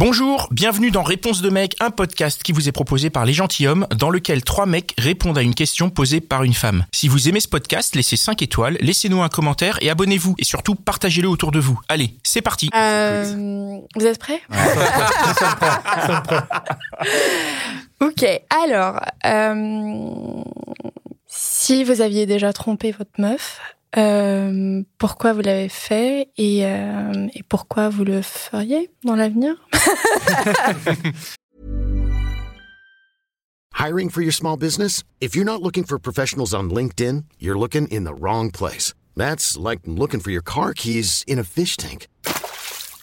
Bonjour, bienvenue dans Réponse de mec, un podcast qui vous est proposé par les gentilshommes, dans lequel trois mecs répondent à une question posée par une femme. Si vous aimez ce podcast, laissez 5 étoiles, laissez-nous un commentaire et abonnez-vous. Et surtout, partagez-le autour de vous. Allez, c'est parti Euh, vous êtes prêts? Ok, alors, euh, si vous aviez déjà trompé votre meuf, euh, pourquoi vous l'avez fait et, euh, et pourquoi vous le feriez dans l'avenir Hiring for your small business? If you're not looking for professionals on LinkedIn, you're looking in the wrong place. That's like looking for your car keys in a fish tank.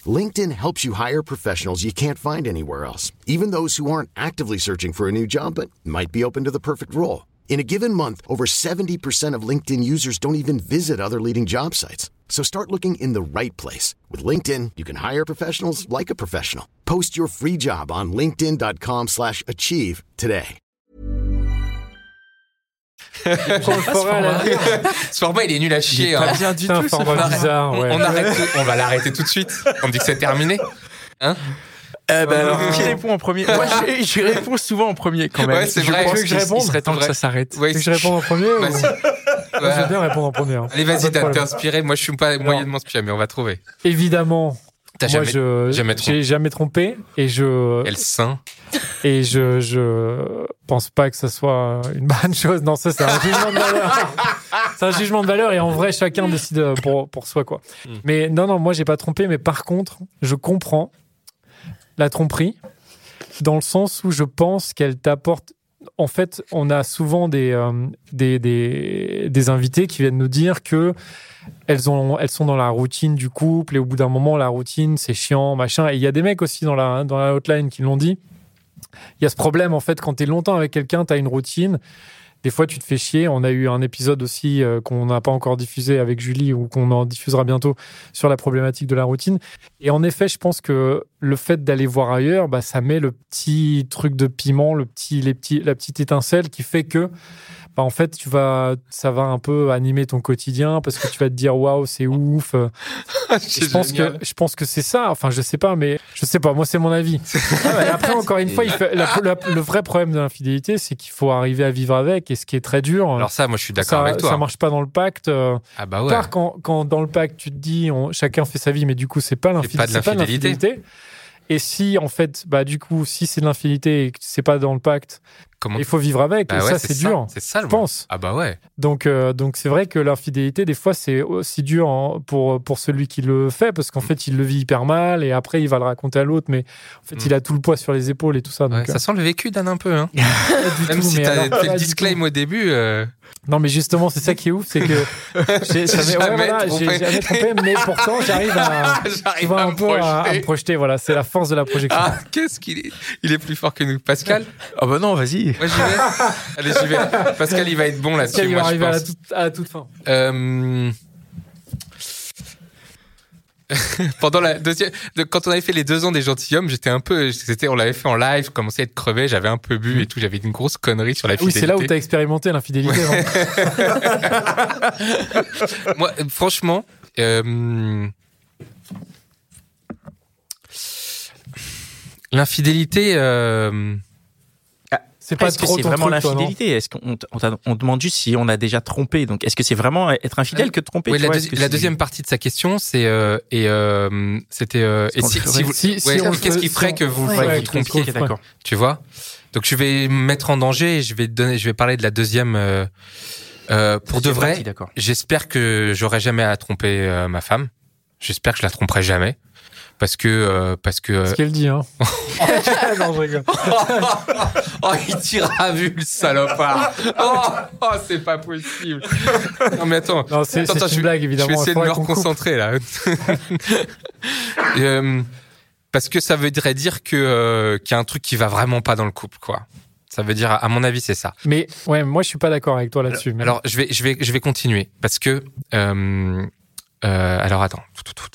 LinkedIn helps you hire professionals you can't find anywhere else, even those who aren't actively searching for a new job but might be open to the perfect role. In a given month, over 70% of LinkedIn users don't even visit other leading job sites. So start looking in the right place. With LinkedIn, you can hire professionals like a professional. Post your free job on linkedin.com slash achieve today. Ce format, il est nul à chier. hein. bien du C'est un tout. format On arrête- bizarre, ouais. On arrête, on va l'arrêter tout de suite. On dit que c'est terminé. Euh, bah, alors, qui répond en premier? Moi, je, je réponds souvent en premier quand même. Ouais, c'est Je vrai. pense que je qu'il- réponde? Il serait temps que ça s'arrête. Ouais, Tu veux que je réponde en premier ou... Vas-y. Moi, Je Ouais. veux bien répondre en premier. hein. Allez, vas-y, t'es inspiré. Moi, je suis pas moyennement inspiré, mais on va trouver. Évidemment, T'as moi jamais. je jamais trompé. j'ai jamais trompé et je Elle sein. et je je pense pas que ça soit une bonne chose. Non, ça c'est un jugement de valeur. c'est un jugement de valeur et en vrai chacun décide euh, pour pour soi quoi. Hmm. Mais non non, moi j'ai pas trompé mais par contre, je comprends la tromperie dans le sens où je pense qu'elle t'apporte en fait, on a souvent des, euh, des, des, des invités qui viennent nous dire que elles, ont, elles sont dans la routine du couple et au bout d'un moment, la routine, c'est chiant, machin. Et il y a des mecs aussi dans la, dans la hotline qui l'ont dit. Il y a ce problème, en fait, quand tu es longtemps avec quelqu'un, tu as une routine. Des fois, tu te fais chier. On a eu un épisode aussi euh, qu'on n'a pas encore diffusé avec Julie ou qu'on en diffusera bientôt sur la problématique de la routine. Et en effet, je pense que le fait d'aller voir ailleurs, bah, ça met le petit truc de piment, le petit, les petits, la petite étincelle qui fait que, bah, en fait, tu vas, ça va un peu animer ton quotidien parce que tu vas te dire waouh, c'est ouf. Je pense que, je pense que c'est ça. Enfin, je sais pas, mais je sais pas. Moi, c'est mon avis. Et après, encore une fois, il fait- la- la- le vrai problème de l'infidélité, c'est qu'il faut arriver à vivre avec, et ce qui est très dur. Alors ça, moi, je suis d'accord avec toi. ça marche pas dans le pacte. euh, Ah bah ouais. Car quand, quand dans le pacte, tu te dis on, chacun fait sa vie, mais du coup, c'est pas l'infidélité. Et si, en fait, bah, du coup, si c'est de l'infidélité et que c'est pas dans le pacte, Comment il faut vivre avec. Bah et ouais, ça, c'est dur. C'est ça, Je pense. Ah bah ouais. Donc, euh, donc c'est vrai que l'infidélité, des fois, c'est aussi dur en- pour, pour celui qui le fait, parce qu'en Mm. fait, il le vit hyper mal, et après, il va le raconter à l'autre, mais en fait, Mm. il a tout le poids sur les épaules et tout ça. Ouais, ça sent le vécu d'un un peu. Hein. euh, Même tout, si t'as fait le tout. au début. euh, Non, mais justement, c'est ça qui est ouf, c'est que j'ai jamais, ouais, voilà, jamais trompé, mais pourtant, j'arrive à, à à, me projeter. Voilà, c'est la force de la projection. Ah, qu'est-ce qu'il est Il est plus fort que nous. Pascal Ah bah non, vas-y. Moi, j'y vais. Allez, j'y vais. Pascal, il va être bon là-dessus, qu'elle va moi, je arriver à la, pense. toute, à la toute fin. Euh, Pendant la deuxième, de- quand on avait fait les deux ans des gentilshommes, j'étais un peu, c'était, on l'avait fait en live, je commençais à être crevé, j'avais un peu bu et tout, j'avais une grosse connerie sur la Oui, fidélité. c'est là où tu as expérimenté l'infidélité. hein. Moi, euh, franchement, euh, l'infidélité, euh, C'est pas Est-ce que trop c'est vraiment l'infidélité? Est-ce qu'on on t'a- on demande juste si on a déjà trompé? Donc, est-ce que c'est vraiment être infidèle que de tromper? oui, la, vois, deuxième partie de sa question, c'est euh, et euh, c'était euh, et si, si vous, Si- si ouais, on le qu'est-ce qui ferait si que vous, Ouais, vous ouais, trompiez, qu'est-ce Ok, d'accord. tu vois? Donc je vais me mettre en danger et je vais donner, je vais parler de la deuxième. euh, euh, pour de C'est vrai, parti, d'accord. j'espère que j'aurai jamais à tromper euh, ma femme. J'espère que je la tromperai jamais. Parce que, euh, parce que. Ce qu'elle dit, hein. non, je rigole. oh, il tire à vue, le salopard. Oh, oh, c'est pas possible. Non, mais attends. Non, c'est une je blague, Je évidemment. vais essayer de me reconcentrer, là. Euh, parce que ça voudrait dire que, euh, qu'il y a un truc qui va vraiment pas dans le couple, quoi. Ça veut dire, à mon avis, c'est ça. Mais ouais, moi, je suis pas d'accord avec toi là-dessus. mais- Alors, je vais, je vais, je vais continuer parce que. Euh, euh, alors attends,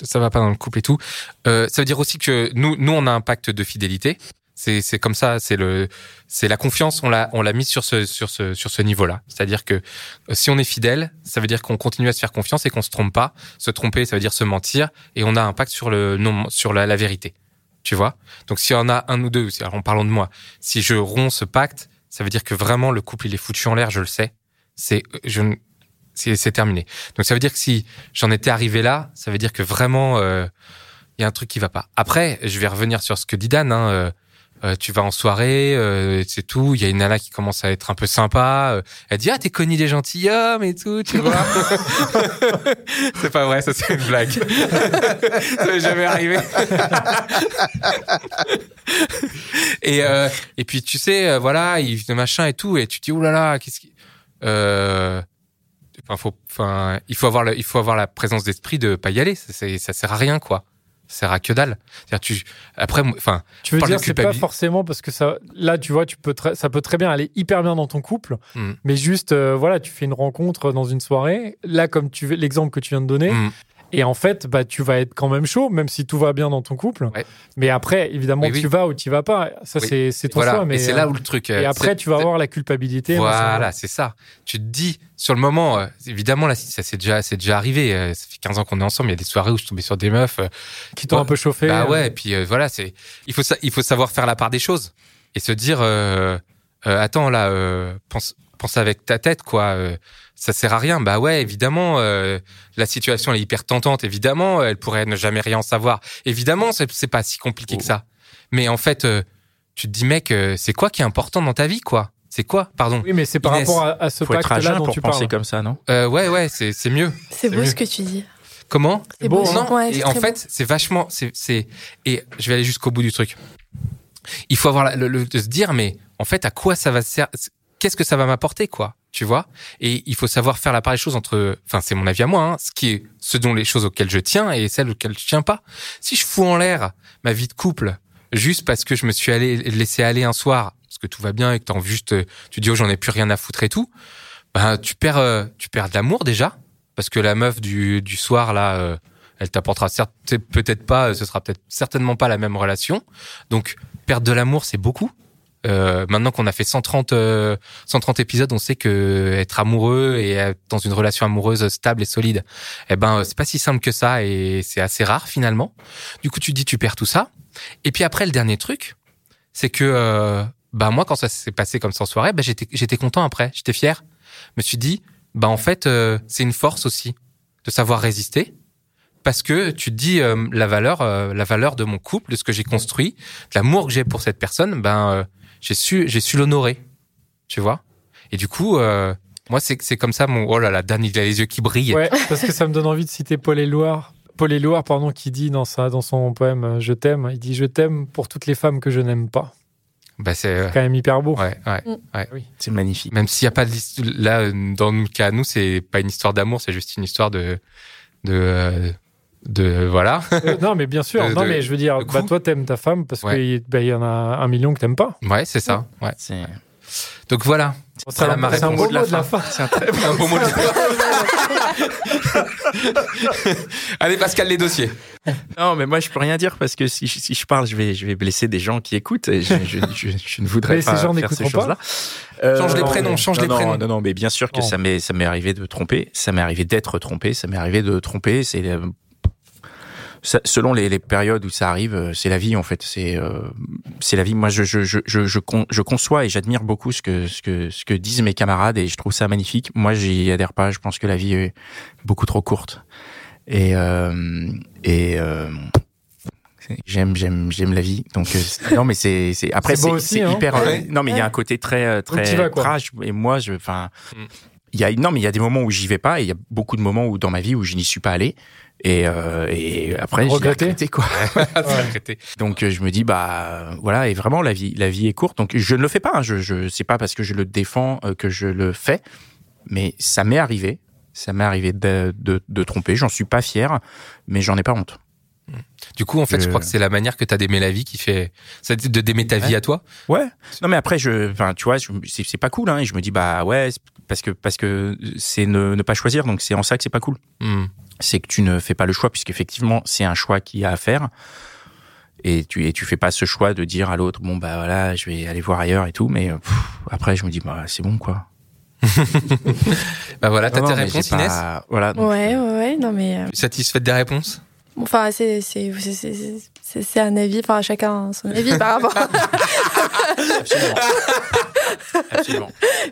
ça va pas dans le couple et tout. Euh, ça veut dire aussi que nous, nous, on a un pacte de fidélité. C'est, c'est comme ça. C'est le, c'est la confiance. On l'a, on l'a mis sur ce, sur ce, sur ce niveau-là. C'est-à-dire que euh, si on est fidèle, ça veut dire qu'on continue à se faire confiance et qu'on se trompe pas. Se tromper, ça veut dire se mentir. Et on a un pacte sur le non, sur la, la vérité. Tu vois? Donc s'il y en a un ou deux, alors en parlant de moi, si je romps ce pacte, ça veut dire que vraiment le couple il est foutu en l'air, je le sais. C'est je c'est terminé. Donc ça veut dire que si j'en étais arrivé là, ça veut dire que vraiment euh, il y a un truc qui va pas. Après, je vais revenir sur ce que dit Dan. Hein, euh, euh, tu vas en soirée, euh, c'est tout. Il y a une nana qui commence à être un peu sympa. euh, elle dit ah t'es connu des gentilshommes et tout, tu vois. c'est pas vrai, ça c'est une blague. ça m'est jamais arrivé. et euh, et puis tu sais euh, voilà il machin et tout et tu te dis oulala qu'est-ce qui euh, Enfin, faut, enfin, il faut avoir le, il faut avoir la présence d'esprit de pas y aller. Ça, ça sert à rien, quoi. Ça sert à que dalle. C'est-à-dire, tu, après, enfin, Tu veux dire c'est pas forcément parce que ça là tu vois tu peux ça peut très bien aller hyper bien dans ton couple Mm. mais juste euh, voilà tu fais une rencontre dans une soirée là comme tu veux- l'exemple que tu viens de donner Mm. Et en fait bah tu vas être quand même chaud même si tout va bien dans ton couple Ouais. mais après évidemment Oui, oui. tu vas ou tu vas pas ça Oui. c'est c'est ton voilà. choix mais c'est euh, là où le truc. et euh, après tu vas avoir la culpabilité ça- Voilà, c'est ça. Tu te dis, sur le moment, euh, évidemment, là, ça c'est déjà, c'est déjà arrivé. euh, ça fait 15 ans qu'on est ensemble. Il y a des soirées où je tombais sur des meufs. euh, qui t'ont un peu chauffé Bah euh, ouais, et puis euh, voilà, c'est il faut sa- il faut savoir faire la part des choses et se dire euh, euh, attends là euh, pense pense avec ta tête quoi, euh, ça sert à rien. Bah ouais, évidemment euh, la situation elle est hyper tentante, évidemment, elle pourrait ne jamais rien savoir. Évidemment, c'est pas si compliqué que ça. Mais en fait euh, tu te dis mec, euh, c'est quoi qui est important dans ta vie quoi? C'est quoi? Pardon. oui mais c'est par Inès, rapport à, à ce Faut être à pacte là jeun dont pour tu penser parles comme ça, non? Euh, ouais ouais, c'est c'est mieux. C'est beau mieux. ce que tu dis. Comment? C'est beau, non, Ouais, et en fait, c'est vachement, c'est, c'est, et je vais aller jusqu'au bout du truc. Il faut avoir la- le, le- de se dire, mais en fait, à quoi ça va servir Qu'est-ce que ça va m'apporter, quoi? Tu vois Et il faut savoir faire la part des choses entre, enfin, c'est mon avis à moi, hein, ce qui est, ce dont les choses auxquelles je tiens et celles auxquelles je tiens pas. Si je fous en l'air ma vie de couple juste parce que je me suis allé laissé aller un soir, parce que tout va bien et que t'en juste, tu dis oh j'en ai plus rien à foutre et tout, ben tu perds, euh, tu perds de l'amour déjà parce que la meuf du, du soir là, euh, elle t'apportera certes peut-être pas, euh, ce sera peut-être certainement pas la même relation. Donc perdre de l'amour, c'est beaucoup. Euh, maintenant qu'on a fait 130 euh, 130 épisodes, on sait que être amoureux et être dans une relation amoureuse stable et solide, eh ben c'est pas si simple que ça et c'est assez rare finalement. Du coup, tu dis tu perds tout ça. Et puis après le dernier truc, c'est que euh, bah moi quand ça s'est passé comme ça en soirée, bah j'étais j'étais content après, j'étais fier. Je me suis dit bah en fait euh, c'est une force aussi de savoir résister parce que tu te dis euh, la valeur la valeur de mon couple de ce que j'ai construit de l'amour que j'ai pour cette personne ben j'ai su j'ai su l'honorer tu vois? Et du coup euh, moi c'est c'est comme ça mon oh là là Dan il a les yeux qui brillent Ouais, parce que ça me donne envie de citer Paul Éluard. Paul Éluard, pardon, qui dit dans, sa, dans son poème euh, Je t'aime, il dit Je t'aime pour toutes les femmes que je n'aime pas. bah c'est Quand même hyper beau. ouais ouais C'est magnifique. même s'il y a pas de là dans le cas à nous c'est pas une histoire d'amour c'est juste une histoire de de euh, de voilà Euh, non, mais bien sûr. De- non, de- mais je veux dire, bah, toi, t'aimes ta femme parce Ouais. qu'il bah, il y en a un million que t'aimes pas. ouais c'est ça ouais C'est donc voilà C'est un, ma c'est un beau mot de la fin. c'est un très un beau mot de allez Pascal les dossiers Non, mais moi, je peux rien dire parce que si, je- si je parle, je vais, je vais blesser des gens qui écoutent et je, je, je, je ne voudrais Mais ces pas gens faire ces n'écouteront choses-là. Euh, Change les prénoms, non, change non, les non, prénoms. Non, non, mais bien sûr que Non. ça m'est, ça m'est arrivé de tromper, ça m'est arrivé d'être trompé, ça m'est arrivé de tromper. C'est euh, ça- selon les, les périodes où ça arrive, euh, c'est la vie en fait. C'est, euh, c'est la vie. Moi, je, je, je, je, je, con- je conçois et j'admire beaucoup ce que, ce que, ce que disent mes camarades et je trouve ça magnifique. Moi, j'y adhère pas. Je pense que la vie est beaucoup trop courte. Et, euh, et euh, j'aime, j'aime, j'aime la vie. Donc euh, non, mais c'est, c'est après C'est hein. hyper. euh, Ouais. non, mais il y a un côté très, très vas. Et moi, je, enfin, Mm. il y a non, mais il y a des moments où j'y vais pas et il y a beaucoup de moments où dans ma vie où je n'y suis pas allé. Et, euh, et après, j'ai Regretté. quoi. Donc euh, je me dis bah voilà et vraiment la vie la vie est courte. Donc je ne le fais pas hein. je je c'est pas parce que je le défends euh, que je le fais. Mais ça m'est arrivé. Ça m'est arrivé de, de, de tromper. J'en suis pas fier mais j'en ai pas honte. Du coup, en fait, je Je- crois que c'est la manière que tu as d'aimer la vie qui fait. C'est de d'aimer ta vie à toi. ouais. Non mais après je enfin tu vois c'est c'est pas cool hein. Et je me dis bah ouais parce que parce que c'est ne, ne pas choisir. Donc c'est en ça que c'est pas cool. Hmm. C'est que tu ne fais pas le choix puisqu'effectivement c'est un choix qu'il y a à faire et tu et tu fais pas ce choix de dire à l'autre bon bah voilà je vais aller voir ailleurs et tout mais euh, pff, après je me dis bah c'est bon quoi Bah voilà, t'as tes réponses, Inès. pas- Voilà. donc, Ouais, ouais, ouais. Non, mais. euh, Satisfaite des réponses? Enfin, c'est. c'est- c'est- c'est- c'est c'est un avis, enfin chacun son avis par rapport. Absolument. Absolument.